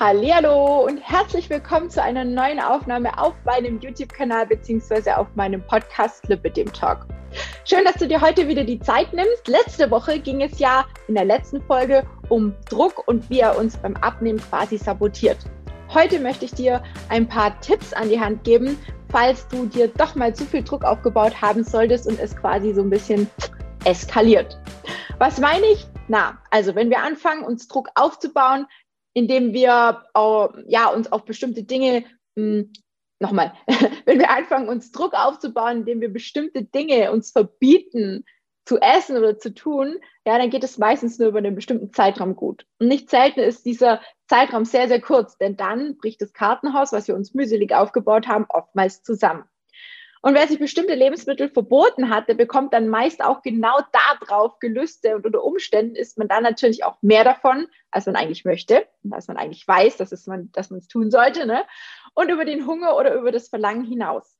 Hallo und herzlich willkommen zu einer neuen Aufnahme auf meinem YouTube-Kanal bzw. auf meinem Podcast Lipidem Talk. Schön, dass du dir heute wieder die Zeit nimmst. Letzte Woche ging es ja in der letzten Folge um Druck und wie er uns beim Abnehmen quasi sabotiert. Heute möchte ich dir ein paar Tipps an die Hand geben, falls du dir doch mal zu viel Druck aufgebaut haben solltest und es quasi so ein bisschen eskaliert. Was meine ich? Na, also wenn wir anfangen, uns Druck aufzubauen, indem wir äh, ja, uns auf bestimmte Dinge, mh, hm, nochmal, wenn wir anfangen, uns Druck aufzubauen, indem wir bestimmte Dinge uns verbieten zu essen oder zu tun, ja, dann geht es meistens nur über einen bestimmten Zeitraum gut. Und nicht selten ist dieser Zeitraum sehr, sehr kurz, denn dann bricht das Kartenhaus, was wir uns mühselig aufgebaut haben, oftmals zusammen. Und wer sich bestimmte Lebensmittel verboten hat, der bekommt dann meist auch genau darauf Gelüste und unter Umständen isst man dann natürlich auch mehr davon, als man eigentlich möchte, als man eigentlich weiß, dass, es man, dass man es tun sollte, ne? und über den Hunger oder über das Verlangen hinaus.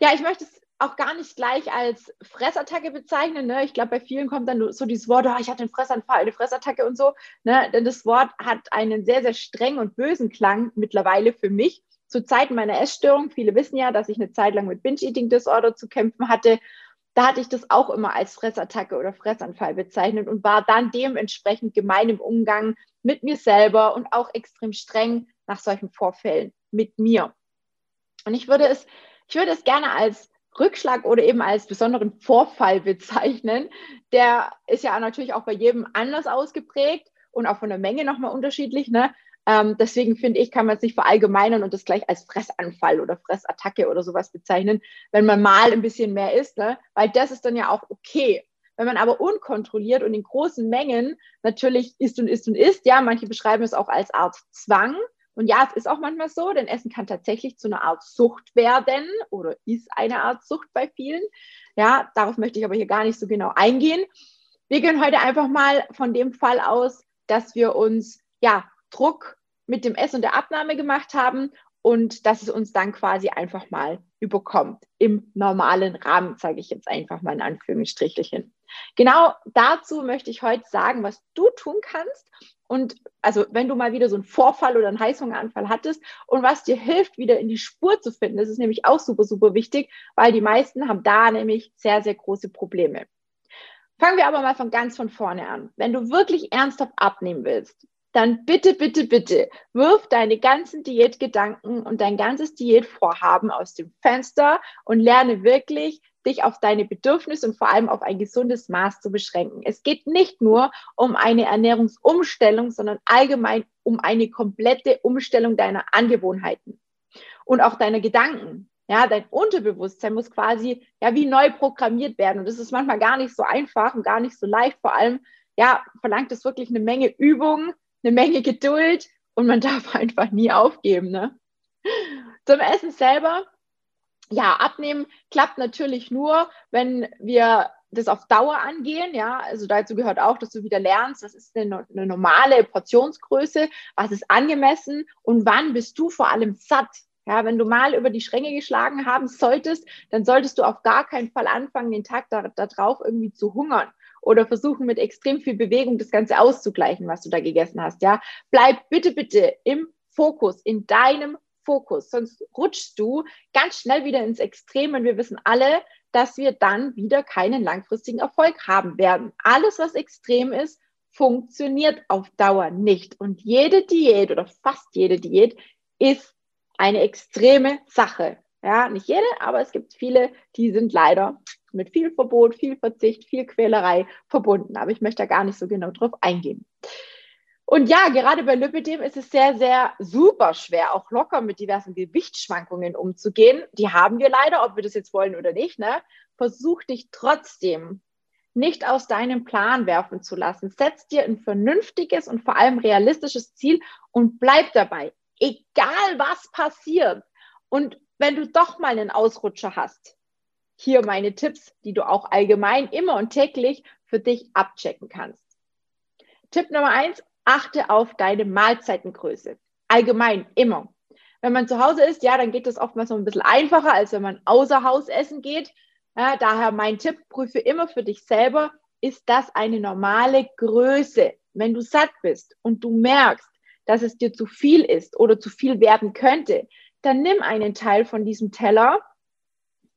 Ja, ich möchte es auch gar nicht gleich als Fressattacke bezeichnen. Ne? Ich glaube, bei vielen kommt dann so dieses Wort, oh, ich hatte einen Fressanfall, eine Fressattacke und so. Ne? Denn das Wort hat einen sehr, sehr strengen und bösen Klang mittlerweile für mich zu Zeiten meiner Essstörung, viele wissen ja, dass ich eine Zeit lang mit Binge-Eating-Disorder zu kämpfen hatte, da hatte ich das auch immer als Fressattacke oder Fressanfall bezeichnet und war dann dementsprechend gemein im Umgang mit mir selber und auch extrem streng nach solchen Vorfällen mit mir. Und ich würde es, ich würde es gerne als Rückschlag oder eben als besonderen Vorfall bezeichnen. Der ist ja natürlich auch bei jedem anders ausgeprägt und auch von der Menge nochmal unterschiedlich. Ne? Ähm, deswegen finde ich, kann man es nicht verallgemeinern und das gleich als Fressanfall oder Fressattacke oder sowas bezeichnen, wenn man mal ein bisschen mehr isst, ne? weil das ist dann ja auch okay. Wenn man aber unkontrolliert und in großen Mengen natürlich isst und isst und isst, ja, manche beschreiben es auch als Art Zwang. Und ja, es ist auch manchmal so, denn Essen kann tatsächlich zu einer Art Sucht werden oder ist eine Art Sucht bei vielen. Ja, darauf möchte ich aber hier gar nicht so genau eingehen. Wir gehen heute einfach mal von dem Fall aus, dass wir uns ja Druck mit dem Ess und der Abnahme gemacht haben und dass es uns dann quasi einfach mal überkommt. Im normalen Rahmen, sage ich jetzt einfach mal in Anführungsstrichelchen. Genau dazu möchte ich heute sagen, was du tun kannst. Und also, wenn du mal wieder so einen Vorfall oder einen Heißhungeranfall hattest und was dir hilft, wieder in die Spur zu finden, das ist nämlich auch super, super wichtig, weil die meisten haben da nämlich sehr, sehr große Probleme. Fangen wir aber mal von ganz von vorne an. Wenn du wirklich ernsthaft abnehmen willst, dann bitte, bitte, bitte wirf deine ganzen Diätgedanken und dein ganzes Diätvorhaben aus dem Fenster und lerne wirklich, dich auf deine Bedürfnisse und vor allem auf ein gesundes Maß zu beschränken. Es geht nicht nur um eine Ernährungsumstellung, sondern allgemein um eine komplette Umstellung deiner Angewohnheiten und auch deiner Gedanken. Ja, dein Unterbewusstsein muss quasi ja wie neu programmiert werden. Und das ist manchmal gar nicht so einfach und gar nicht so leicht. Vor allem, ja, verlangt es wirklich eine Menge Übung, eine Menge Geduld und man darf einfach nie aufgeben. Ne? Zum Essen selber, ja, abnehmen klappt natürlich nur, wenn wir das auf Dauer angehen, ja, also dazu gehört auch, dass du wieder lernst, was ist eine, eine normale Portionsgröße, was ist angemessen und wann bist du vor allem satt, ja, wenn du mal über die Schränke geschlagen haben solltest, dann solltest du auf gar keinen Fall anfangen, den Tag darauf da irgendwie zu hungern oder versuchen mit extrem viel Bewegung das Ganze auszugleichen, was du da gegessen hast. Ja, bleib bitte, bitte im Fokus, in deinem Fokus, sonst rutschst du ganz schnell wieder ins Extrem und wir wissen alle, dass wir dann wieder keinen langfristigen Erfolg haben werden. Alles, was extrem ist, funktioniert auf Dauer nicht. Und jede Diät oder fast jede Diät ist eine extreme Sache. Ja, nicht jede, aber es gibt viele, die sind leider mit viel Verbot, viel Verzicht, viel Quälerei verbunden. Aber ich möchte da gar nicht so genau drauf eingehen. Und ja, gerade bei Lipidem ist es sehr, sehr super schwer, auch locker mit diversen Gewichtsschwankungen umzugehen. Die haben wir leider, ob wir das jetzt wollen oder nicht. Ne? Versuch dich trotzdem nicht aus deinem Plan werfen zu lassen. Setz dir ein vernünftiges und vor allem realistisches Ziel und bleib dabei, egal was passiert. Und wenn du doch mal einen Ausrutscher hast, hier meine Tipps, die du auch allgemein immer und täglich für dich abchecken kannst. Tipp Nummer eins, achte auf deine Mahlzeitengröße. Allgemein, immer. Wenn man zu Hause ist, ja, dann geht das oftmals so ein bisschen einfacher, als wenn man außer Haus essen geht. Ja, daher mein Tipp, prüfe immer für dich selber, ist das eine normale Größe? Wenn du satt bist und du merkst, dass es dir zu viel ist oder zu viel werden könnte, dann nimm einen Teil von diesem Teller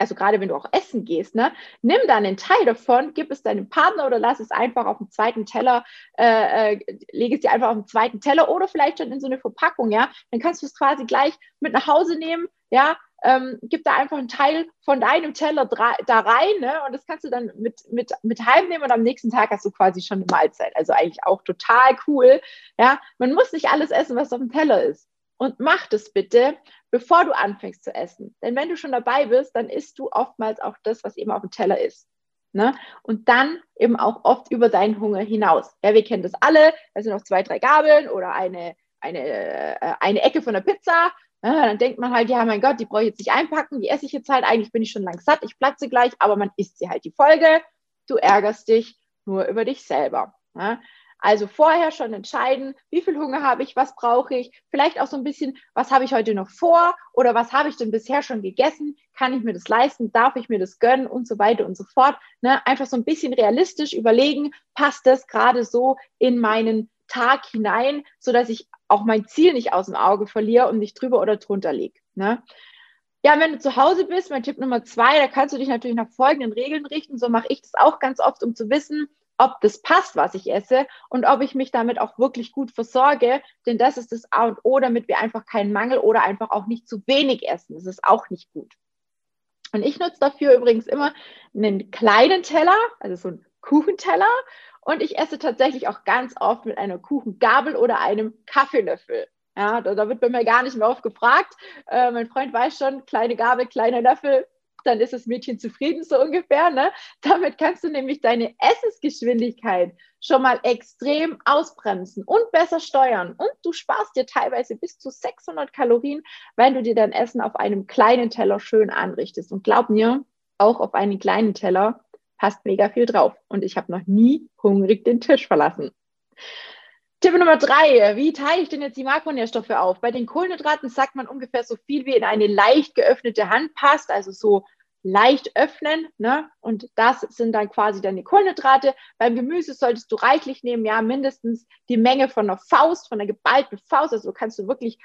also gerade wenn du auch essen gehst, ne, nimm dann einen Teil davon, gib es deinem Partner oder lass es einfach auf dem zweiten Teller, äh, äh, lege es dir einfach auf dem zweiten Teller oder vielleicht schon in so eine Verpackung, ja, dann kannst du es quasi gleich mit nach Hause nehmen, ja, ähm, gib da einfach einen Teil von deinem Teller da rein ne? und das kannst du dann mit, mit, mit heimnehmen und am nächsten Tag hast du quasi schon eine Mahlzeit. Also eigentlich auch total cool. Ja, man muss nicht alles essen, was auf dem Teller ist. Und mach das bitte, bevor du anfängst zu essen. Denn wenn du schon dabei bist, dann isst du oftmals auch das, was eben auf dem Teller ist. Ne? Und dann eben auch oft über deinen Hunger hinaus. Ja, wir kennen das alle. Da sind noch zwei, drei Gabeln oder eine, eine, äh, eine Ecke von der Pizza. Ja, dann denkt man halt, ja, mein Gott, die brauche ich jetzt nicht einpacken, die esse ich jetzt halt. Eigentlich bin ich schon lang satt, ich platze gleich, aber man isst sie halt. Die Folge, du ärgerst dich nur über dich selber. Ja? Also vorher schon entscheiden, wie viel Hunger habe ich, was brauche ich, vielleicht auch so ein bisschen, was habe ich heute noch vor oder was habe ich denn bisher schon gegessen, kann ich mir das leisten, darf ich mir das gönnen und so weiter und so fort. Ne? Einfach so ein bisschen realistisch überlegen, passt das gerade so in meinen Tag hinein, sodass ich auch mein Ziel nicht aus dem Auge verliere und nicht drüber oder drunter liege. Ne? Ja, wenn du zu Hause bist, mein Tipp Nummer zwei, da kannst du dich natürlich nach folgenden Regeln richten. So mache ich das auch ganz oft, um zu wissen, ob das passt, was ich esse und ob ich mich damit auch wirklich gut versorge. Denn das ist das A und O, damit wir einfach keinen Mangel oder einfach auch nicht zu wenig essen. Das ist auch nicht gut. Und ich nutze dafür übrigens immer einen kleinen Teller, also so einen Kuchenteller. Und ich esse tatsächlich auch ganz oft mit einer Kuchengabel oder einem Kaffeelöffel. Ja, da, wird bei mir gar nicht mehr oft gefragt. Äh, mein Freund weiß schon, kleine Gabel, kleiner Löffel, dann ist das Mädchen zufrieden, so ungefähr. Ne? Damit kannst du nämlich deine Essensgeschwindigkeit schon mal extrem ausbremsen und besser steuern. Und du sparst dir teilweise bis zu 600 Kalorien, wenn du dir dein Essen auf einem kleinen Teller schön anrichtest. Und glaub mir, auch auf einen kleinen Teller passt mega viel drauf. Und ich habe noch nie hungrig den Tisch verlassen. Tipp Nummer drei. Wie teile ich denn jetzt die Makronährstoffe auf? Bei den Kohlenhydraten sagt man ungefähr so viel wie in eine leicht geöffnete Hand passt, also so leicht öffnen. Ne? Und das sind dann quasi deine Kohlenhydrate. Beim Gemüse solltest du reichlich nehmen, ja, mindestens die Menge von einer Faust, von einer geballten Faust. Also kannst du wirklich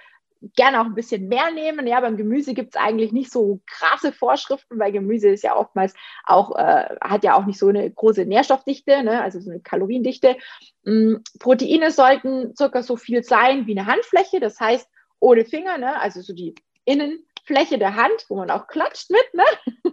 gerne auch ein bisschen mehr nehmen. Ja, beim Gemüse gibt es eigentlich nicht so krasse Vorschriften, weil Gemüse ist ja oftmals auch, äh, hat ja auch nicht so eine große Nährstoffdichte, ne? also so eine Kaloriendichte. Ähm, Proteine sollten circa so viel sein wie eine Handfläche, das heißt ohne Finger, ne? also so die Innenfläche der Hand, wo man auch klatscht mit. Ne?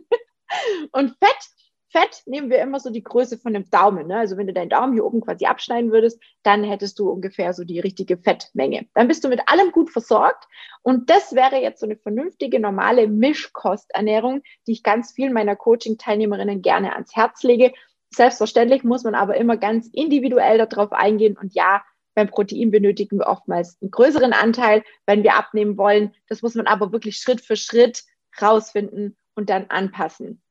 Und Fett Fett nehmen wir immer so die Größe von dem Daumen. Ne? Also wenn du deinen Daumen hier oben quasi abschneiden würdest, dann hättest du ungefähr so die richtige Fettmenge. Dann bist du mit allem gut versorgt. Und das wäre jetzt so eine vernünftige, normale Mischkosternährung, die ich ganz vielen meiner Coaching-Teilnehmerinnen gerne ans Herz lege. Selbstverständlich muss man aber immer ganz individuell darauf eingehen. Und ja, beim Protein benötigen wir oftmals einen größeren Anteil, wenn wir abnehmen wollen. Das muss man aber wirklich Schritt für Schritt rausfinden und dann anpassen.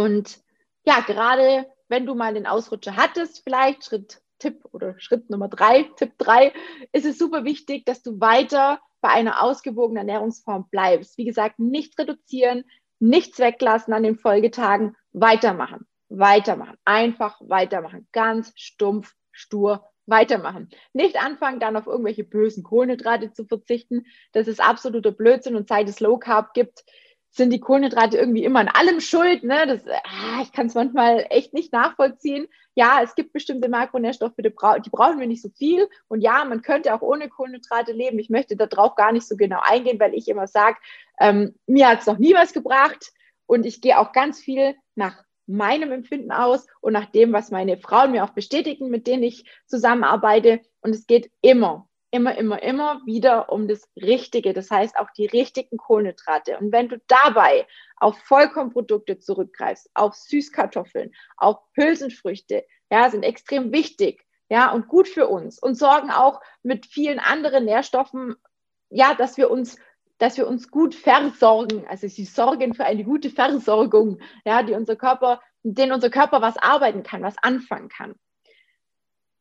Und ja, gerade wenn du mal den Ausrutscher hattest, vielleicht Schritt Tipp oder Schritt Nummer drei, Tipp drei, ist es super wichtig, dass du weiter bei einer ausgewogenen Ernährungsform bleibst. Wie gesagt, nichts reduzieren, nichts weglassen an den Folgetagen, weitermachen, weitermachen, einfach weitermachen, ganz stumpf, stur weitermachen. Nicht anfangen, dann auf irgendwelche bösen Kohlenhydrate zu verzichten. Das ist absoluter Blödsinn und seit es Low Carb gibt, sind die Kohlenhydrate irgendwie immer an allem schuld. Ne? Das, ah, ich kann es manchmal echt nicht nachvollziehen. Ja, es gibt bestimmte Makronährstoffe, die, bra die, brauchen wir nicht so viel. Und ja, man könnte auch ohne Kohlenhydrate leben. Ich möchte darauf gar nicht so genau eingehen, weil ich immer sage, ähm, mir hat es noch nie was gebracht. Und ich gehe auch ganz viel nach meinem Empfinden aus und nach dem, was meine Frauen mir auch bestätigen, mit denen ich zusammenarbeite. Und es geht immer immer, immer, immer wieder um das Richtige. Das heißt auch die richtigen Kohlenhydrate. Und wenn du dabei auf Vollkornprodukte zurückgreifst, auf Süßkartoffeln, auf Hülsenfrüchte, ja, sind extrem wichtig, ja, und gut für uns und sorgen auch mit vielen anderen Nährstoffen, ja, dass wir uns dass wir uns gut versorgen. Also sie sorgen für eine gute Versorgung, ja, die unser Körper, den unser Körper was arbeiten kann, was anfangen kann.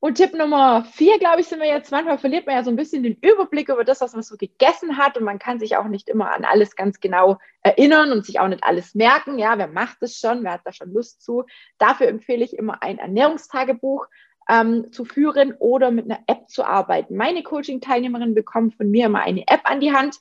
Und Tipp Nummer vier, glaube ich, sind wir jetzt. Manchmal verliert man ja so ein bisschen den Überblick über das, was man so gegessen hat. Und man kann sich auch nicht immer an alles ganz genau erinnern und sich auch nicht alles merken. Ja, wer macht das schon? Wer hat da schon Lust zu? Dafür empfehle ich immer ein Ernährungstagebuch. ähm, zu führen oder mit einer App zu arbeiten. Meine Coaching-Teilnehmerinnen bekommen von mir immer eine App an die Hand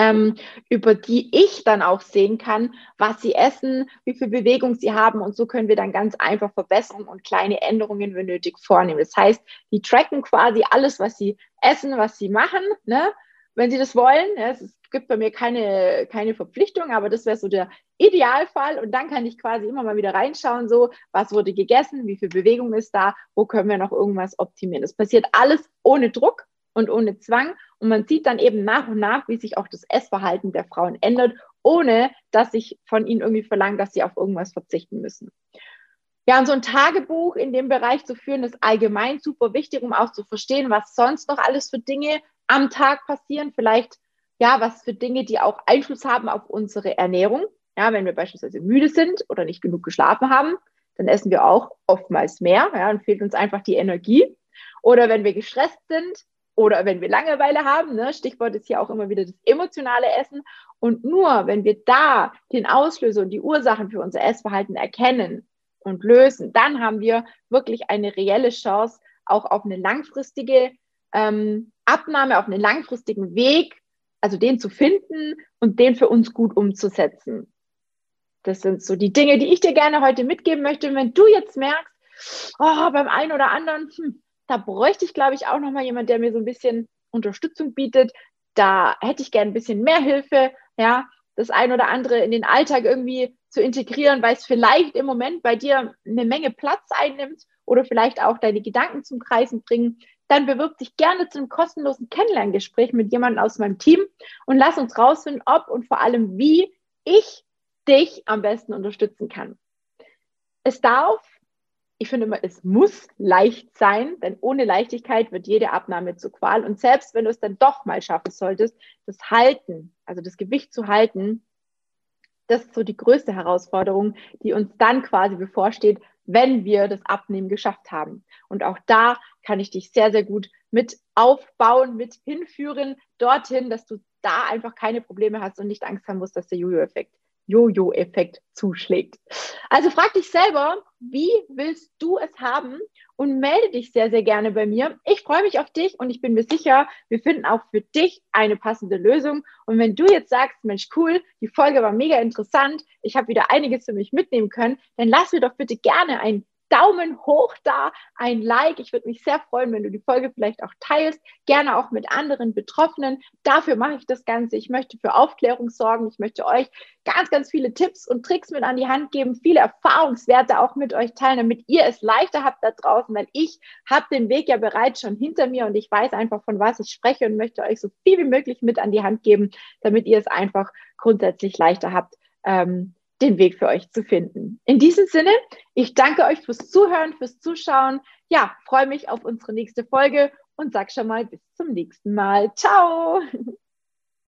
ähm, über die ich dann auch sehen kann, was sie essen, wie viel Bewegung sie haben. Und so können wir dann ganz einfach Verbesserungen und kleine Änderungen, wenn nötig, vornehmen. Das heißt, die tracken quasi alles, was sie essen, was sie machen, ne? wenn sie das wollen. Ja, es gibt bei mir keine, keine Verpflichtung, aber das wäre so der Idealfall. Und dann kann ich quasi immer mal wieder reinschauen, so, was wurde gegessen, wie viel Bewegung ist da, wo können wir noch irgendwas optimieren. Das passiert alles ohne Druck und ohne Zwang. Und man sieht dann eben nach und nach, wie sich auch das Essverhalten der Frauen ändert, ohne dass ich von ihnen irgendwie verlange, dass sie auf irgendwas verzichten müssen. Ja, und so ein Tagebuch in dem Bereich zu führen, ist allgemein super wichtig, um auch zu verstehen, was sonst noch alles für Dinge am Tag passieren. Vielleicht, ja, was für Dinge, die auch Einfluss haben auf unsere Ernährung. Ja, wenn wir beispielsweise müde sind oder nicht genug geschlafen haben, dann essen wir auch oftmals mehr ja, und fehlt uns einfach die Energie. Oder wenn wir gestresst sind, oder wenn wir Langeweile haben, ne, Stichwort ist hier auch immer wieder das emotionale Essen. Und nur wenn wir da den Auslöser und die Ursachen für unser Essverhalten erkennen und lösen, dann haben wir wirklich eine reelle Chance, auch auf eine langfristige ähm, Abnahme, auf einen langfristigen Weg, also den zu finden und den für uns gut umzusetzen. Das sind so die Dinge, die ich dir gerne heute mitgeben möchte. Und wenn du jetzt merkst, oh, beim einen oder anderen, hm, da bräuchte ich, glaube ich, auch nochmal jemand, der mir so ein bisschen Unterstützung bietet. Da hätte ich gerne ein bisschen mehr Hilfe, ja, das ein oder andere in den Alltag irgendwie zu integrieren, weil es vielleicht im Moment bei dir eine Menge Platz einnimmt oder vielleicht auch deine Gedanken zum Kreisen bringen, dann bewirb dich gerne zu einem kostenlosen Kennenlerngespräch mit jemandem aus meinem Team und lass uns rausfinden, ob und vor allem wie ich dich am besten unterstützen kann. Es darf ich finde immer, es muss leicht sein, denn ohne Leichtigkeit wird jede Abnahme zu Qual. Und selbst wenn du es dann doch mal schaffen solltest, das Halten, also das Gewicht zu halten, das ist so die größte Herausforderung, die uns dann quasi bevorsteht, wenn wir das Abnehmen geschafft haben. Und auch da kann ich dich sehr, sehr gut mit aufbauen, mit hinführen, dorthin, dass du da einfach keine Probleme hast und nicht Angst haben musst, dass der Jojo-Effekt Jojo-Effekt zuschlägt. Also frag dich selber, wie willst du es haben und melde dich sehr, sehr gerne bei mir. Ich freue mich auf dich und ich bin mir sicher, wir finden auch für dich eine passende Lösung. Und wenn du jetzt sagst, Mensch, cool, die Folge war mega interessant, ich habe wieder einiges für mich mitnehmen können, dann lass mir doch bitte gerne ein Daumen hoch da, ein Like. Ich würde mich sehr freuen, wenn du die Folge vielleicht auch teilst, gerne auch mit anderen Betroffenen. Dafür mache ich das Ganze. Ich möchte für Aufklärung sorgen. Ich möchte euch ganz, ganz viele Tipps und Tricks mit an die Hand geben, viele Erfahrungswerte auch mit euch teilen, damit ihr es leichter habt da draußen, weil ich habe den Weg ja bereits schon hinter mir und ich weiß einfach, von was ich spreche und möchte euch so viel wie möglich mit an die Hand geben, damit ihr es einfach grundsätzlich leichter habt. Ähm, den Weg für euch zu finden. In diesem Sinne, ich danke euch fürs Zuhören, fürs Zuschauen. Ja, freue mich auf unsere nächste Folge und sag schon mal bis zum nächsten Mal. Ciao!